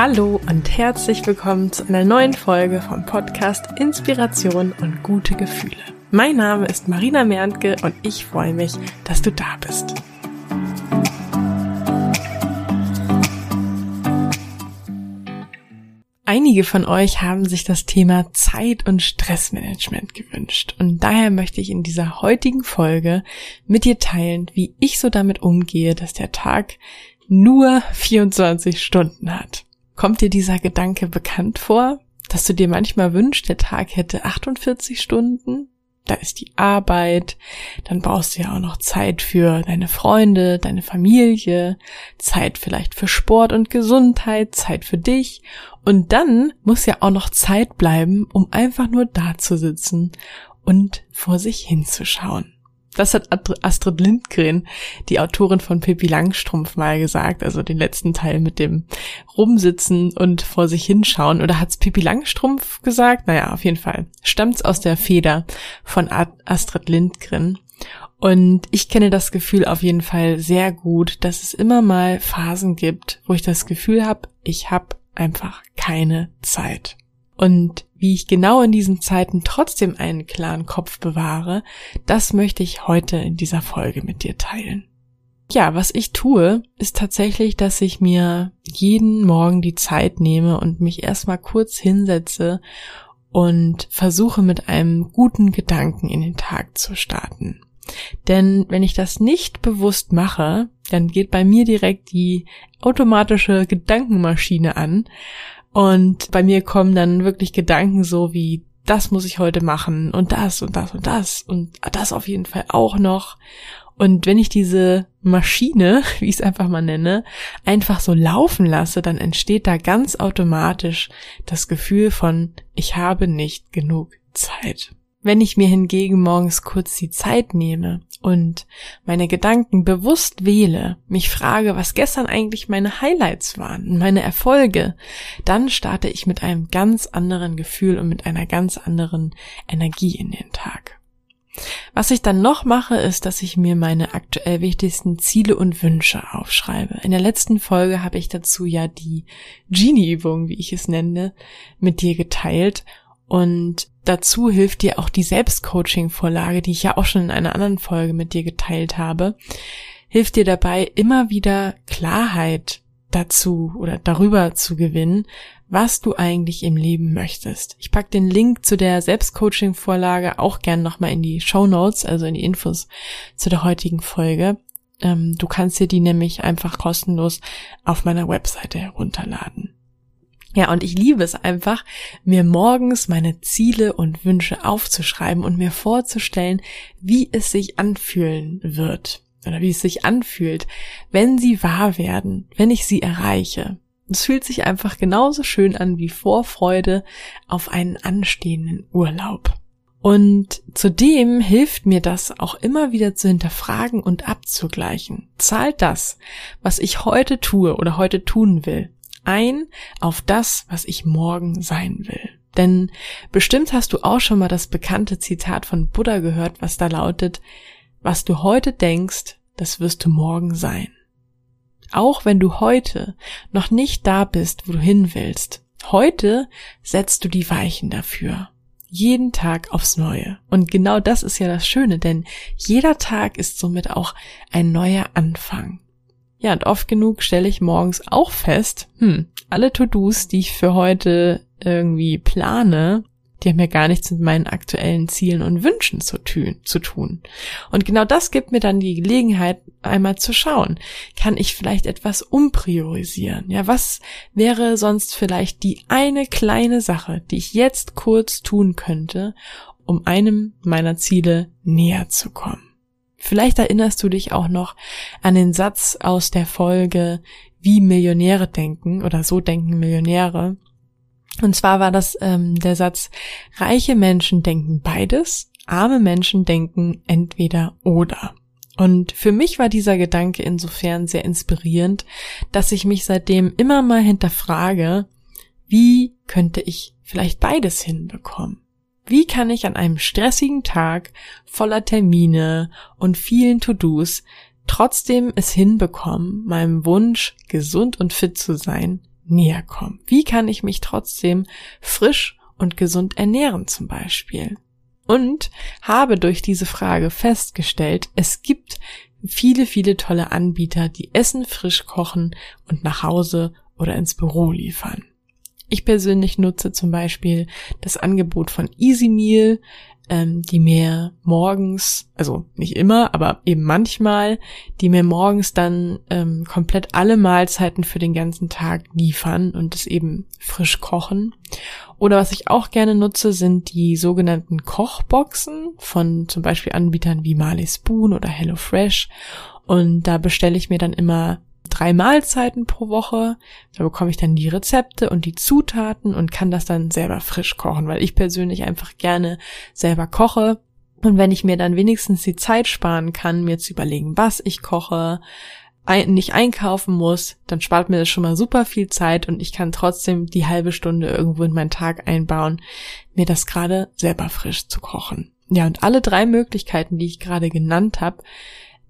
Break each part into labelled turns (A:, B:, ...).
A: Hallo und herzlich willkommen zu einer neuen Folge vom Podcast Inspiration und gute Gefühle. Mein Name ist Marina Merntke und ich freue mich, dass du da bist. Einige von euch haben sich das Thema Zeit- und Stressmanagement gewünscht und daher möchte ich in dieser heutigen Folge mit dir teilen, wie ich so damit umgehe, dass der Tag nur 24 Stunden hat. Kommt dir dieser Gedanke bekannt vor, dass du dir manchmal wünschst, der Tag hätte 48 Stunden? Da ist die Arbeit, dann brauchst du ja auch noch Zeit für deine Freunde, deine Familie, Zeit vielleicht für Sport und Gesundheit, Zeit für dich und dann muss ja auch noch Zeit bleiben, um einfach nur da zu sitzen und vor sich hinzuschauen. Das hat Astrid Lindgren, die Autorin von Pippi Langstrumpf, mal gesagt, also den letzten Teil mit dem Rumsitzen und vor sich hinschauen. Oder hat's Pippi Langstrumpf gesagt? Naja, auf jeden Fall. Stammt's aus der Feder von Astrid Lindgren. Und ich kenne das Gefühl auf jeden Fall sehr gut, dass es immer mal Phasen gibt, wo ich das Gefühl habe, ich habe einfach keine Zeit. Und wie ich genau in diesen Zeiten trotzdem einen klaren Kopf bewahre, das möchte ich heute in dieser Folge mit dir teilen. Ja, was ich tue, ist tatsächlich, dass ich mir jeden Morgen die Zeit nehme und mich erstmal kurz hinsetze und versuche mit einem guten Gedanken in den Tag zu starten. Denn wenn ich das nicht bewusst mache, dann geht bei mir direkt die automatische Gedankenmaschine an und bei mir kommen dann wirklich Gedanken so wie, das muss ich heute machen und das und das und das und das auf jeden Fall auch noch. Und wenn ich diese Maschine, wie ich es einfach mal nenne, einfach so laufen lasse, dann entsteht da ganz automatisch das Gefühl von, ich habe nicht genug Zeit. Wenn ich mir hingegen morgens kurz die Zeit nehme und meine Gedanken bewusst wähle, mich frage, was gestern eigentlich meine Highlights waren, meine Erfolge, dann starte ich mit einem ganz anderen Gefühl und mit einer ganz anderen Energie in den Tag. Was ich dann noch mache, ist, dass ich mir meine aktuell wichtigsten Ziele und Wünsche aufschreibe. In der letzten Folge habe ich dazu ja die Genie-Übung, wie ich es nenne, mit dir geteilt und dazu hilft dir auch die Selbstcoaching-Vorlage, die ich ja auch schon in einer anderen Folge mit dir geteilt habe, hilft dir dabei, immer wieder Klarheit dazu oder darüber zu gewinnen, was du eigentlich im Leben möchtest. Ich pack den Link zu der Selbstcoaching-Vorlage auch gern nochmal in die Show Notes, also in die Infos zu der heutigen Folge. Ähm, du kannst dir die nämlich einfach kostenlos auf meiner Webseite herunterladen. Ja, und ich liebe es einfach, mir morgens meine Ziele und Wünsche aufzuschreiben und mir vorzustellen, wie es sich anfühlen wird oder wie es sich anfühlt, wenn sie wahr werden, wenn ich sie erreiche. Es fühlt sich einfach genauso schön an wie Vorfreude auf einen anstehenden Urlaub. Und zudem hilft mir das auch immer wieder zu hinterfragen und abzugleichen. Zahlt das, was ich heute tue oder heute tun will, ein auf das, was ich morgen sein will. Denn bestimmt hast du auch schon mal das bekannte Zitat von Buddha gehört, was da lautet, was du heute denkst, das wirst du morgen sein. Auch wenn du heute noch nicht da bist, wo du hin willst, heute setzt du die Weichen dafür. Jeden Tag aufs Neue. Und genau das ist ja das Schöne, denn jeder Tag ist somit auch ein neuer Anfang. Ja, und oft genug stelle ich morgens auch fest, hm, alle To-Dos, die ich für heute irgendwie plane, die haben ja gar nichts mit meinen aktuellen Zielen und Wünschen zu, zu tun. Und genau das gibt mir dann die Gelegenheit, einmal zu schauen, kann ich vielleicht etwas umpriorisieren? Ja, was wäre sonst vielleicht die eine kleine Sache, die ich jetzt kurz tun könnte, um einem meiner Ziele näher zu kommen? Vielleicht erinnerst du dich auch noch an den Satz aus der Folge Wie Millionäre denken oder so denken Millionäre. Und zwar war das ähm, der Satz, reiche Menschen denken beides, arme Menschen denken entweder oder. Und für mich war dieser Gedanke insofern sehr inspirierend, dass ich mich seitdem immer mal hinterfrage, wie könnte ich vielleicht beides hinbekommen? Wie kann ich an einem stressigen Tag voller Termine und vielen To-Dos trotzdem es hinbekommen, meinem Wunsch, gesund und fit zu sein, näher kommen? Wie kann ich mich trotzdem frisch und gesund ernähren zum Beispiel? Und habe durch diese Frage festgestellt, es gibt viele, viele tolle Anbieter, die Essen frisch kochen und nach Hause oder ins Büro liefern. Ich persönlich nutze zum Beispiel das Angebot von Easy Meal, ähm, die mir morgens, also nicht immer, aber eben manchmal, die mir morgens dann ähm, komplett alle Mahlzeiten für den ganzen Tag liefern und es eben frisch kochen. Oder was ich auch gerne nutze, sind die sogenannten Kochboxen von zum Beispiel Anbietern wie Marley Spoon oder HelloFresh. Und da bestelle ich mir dann immer drei Mahlzeiten pro Woche. Da bekomme ich dann die Rezepte und die Zutaten und kann das dann selber frisch kochen, weil ich persönlich einfach gerne selber koche. Und wenn ich mir dann wenigstens die Zeit sparen kann, mir zu überlegen, was ich koche, nicht einkaufen muss, dann spart mir das schon mal super viel Zeit und ich kann trotzdem die halbe Stunde irgendwo in meinen Tag einbauen, mir das gerade selber frisch zu kochen. Ja, und alle drei Möglichkeiten, die ich gerade genannt habe,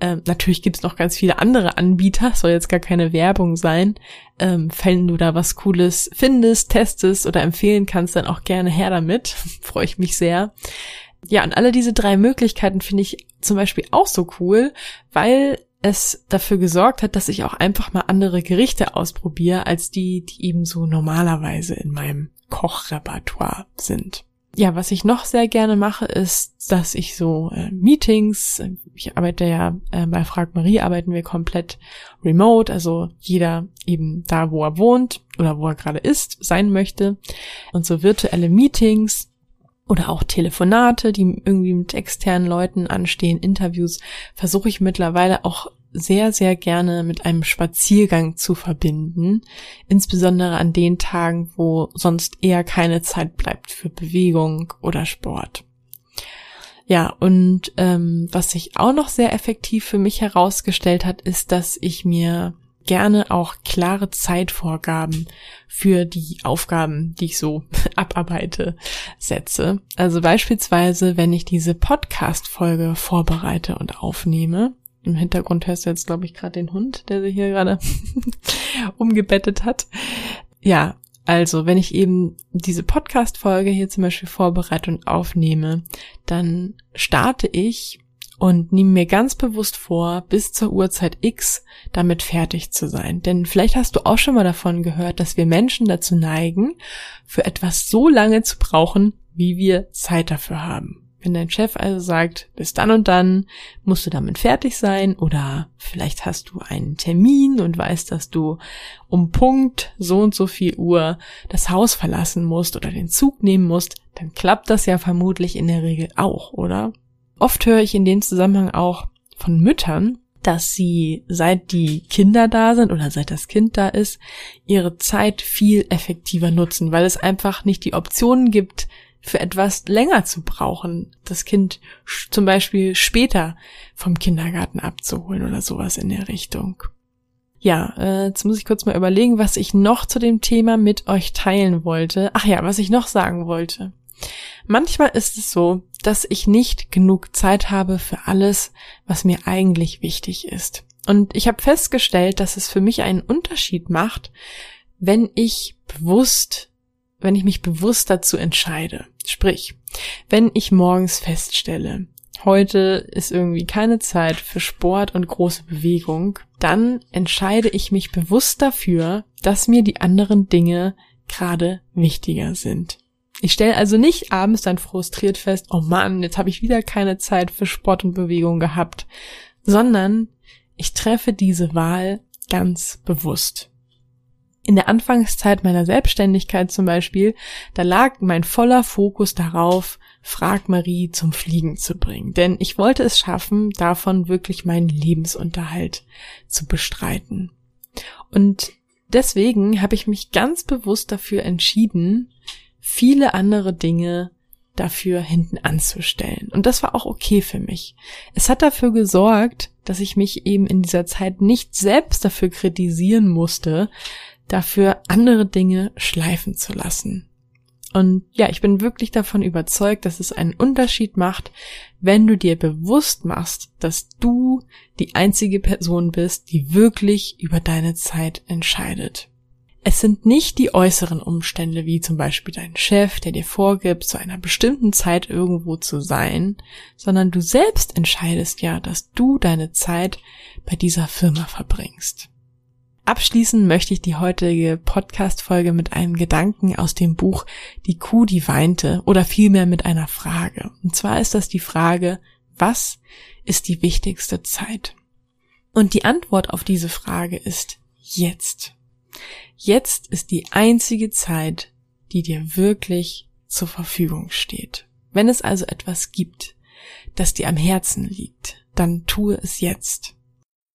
A: ähm, natürlich gibt es noch ganz viele andere Anbieter, soll jetzt gar keine Werbung sein. Ähm, wenn du da was Cooles findest, testest oder empfehlen kannst, dann auch gerne her damit. Freue ich mich sehr. Ja, und alle diese drei Möglichkeiten finde ich zum Beispiel auch so cool, weil es dafür gesorgt hat, dass ich auch einfach mal andere Gerichte ausprobiere, als die, die eben so normalerweise in meinem Kochrepertoire sind ja, was ich noch sehr gerne mache, ist, dass ich so äh, Meetings, ich arbeite ja äh, bei Frag Marie, arbeiten wir komplett remote, also jeder eben da, wo er wohnt oder wo er gerade ist, sein möchte. Und so virtuelle Meetings oder auch Telefonate, die irgendwie mit externen Leuten anstehen, Interviews, versuche ich mittlerweile auch sehr, sehr gerne mit einem Spaziergang zu verbinden, insbesondere an den Tagen, wo sonst eher keine Zeit bleibt für Bewegung oder Sport. Ja, und ähm, was sich auch noch sehr effektiv für mich herausgestellt hat, ist, dass ich mir gerne auch klare Zeitvorgaben für die Aufgaben, die ich so abarbeite, setze. Also beispielsweise, wenn ich diese Podcast-Folge vorbereite und aufnehme, im Hintergrund hörst du jetzt, glaube ich, gerade den Hund, der sich hier gerade umgebettet hat. Ja, also wenn ich eben diese Podcast-Folge hier zum Beispiel vorbereite und aufnehme, dann starte ich und nehme mir ganz bewusst vor, bis zur Uhrzeit X damit fertig zu sein. Denn vielleicht hast du auch schon mal davon gehört, dass wir Menschen dazu neigen, für etwas so lange zu brauchen, wie wir Zeit dafür haben. Wenn dein Chef also sagt, bis dann und dann musst du damit fertig sein oder vielleicht hast du einen Termin und weißt, dass du um Punkt so und so viel Uhr das Haus verlassen musst oder den Zug nehmen musst, dann klappt das ja vermutlich in der Regel auch, oder? Oft höre ich in dem Zusammenhang auch von Müttern, dass sie, seit die Kinder da sind oder seit das Kind da ist, ihre Zeit viel effektiver nutzen, weil es einfach nicht die Optionen gibt, für etwas länger zu brauchen, das Kind zum Beispiel später vom Kindergarten abzuholen oder sowas in der Richtung. Ja, äh, jetzt muss ich kurz mal überlegen, was ich noch zu dem Thema mit euch teilen wollte. Ach ja, was ich noch sagen wollte. Manchmal ist es so, dass ich nicht genug Zeit habe für alles, was mir eigentlich wichtig ist. Und ich habe festgestellt, dass es für mich einen Unterschied macht, wenn ich bewusst wenn ich mich bewusst dazu entscheide. Sprich, wenn ich morgens feststelle, heute ist irgendwie keine Zeit für Sport und große Bewegung, dann entscheide ich mich bewusst dafür, dass mir die anderen Dinge gerade wichtiger sind. Ich stelle also nicht abends dann frustriert fest, oh Mann, jetzt habe ich wieder keine Zeit für Sport und Bewegung gehabt, sondern ich treffe diese Wahl ganz bewusst in der Anfangszeit meiner Selbstständigkeit zum Beispiel, da lag mein voller Fokus darauf, Frag Marie zum Fliegen zu bringen. Denn ich wollte es schaffen, davon wirklich meinen Lebensunterhalt zu bestreiten. Und deswegen habe ich mich ganz bewusst dafür entschieden, viele andere Dinge dafür hinten anzustellen. Und das war auch okay für mich. Es hat dafür gesorgt, dass ich mich eben in dieser Zeit nicht selbst dafür kritisieren musste, dafür andere Dinge schleifen zu lassen. Und ja, ich bin wirklich davon überzeugt, dass es einen Unterschied macht, wenn du dir bewusst machst, dass du die einzige Person bist, die wirklich über deine Zeit entscheidet. Es sind nicht die äußeren Umstände, wie zum Beispiel dein Chef, der dir vorgibt, zu einer bestimmten Zeit irgendwo zu sein, sondern du selbst entscheidest ja, dass du deine Zeit bei dieser Firma verbringst. Abschließen möchte ich die heutige Podcast-Folge mit einem Gedanken aus dem Buch Die Kuh, die weinte oder vielmehr mit einer Frage. Und zwar ist das die Frage, was ist die wichtigste Zeit? Und die Antwort auf diese Frage ist jetzt. Jetzt ist die einzige Zeit, die dir wirklich zur Verfügung steht. Wenn es also etwas gibt, das dir am Herzen liegt, dann tue es jetzt.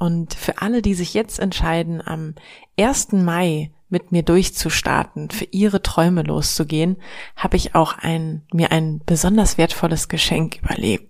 A: Und für alle, die sich jetzt entscheiden, am 1. Mai mit mir durchzustarten, für ihre Träume loszugehen, habe ich auch ein, mir ein besonders wertvolles Geschenk überlegt.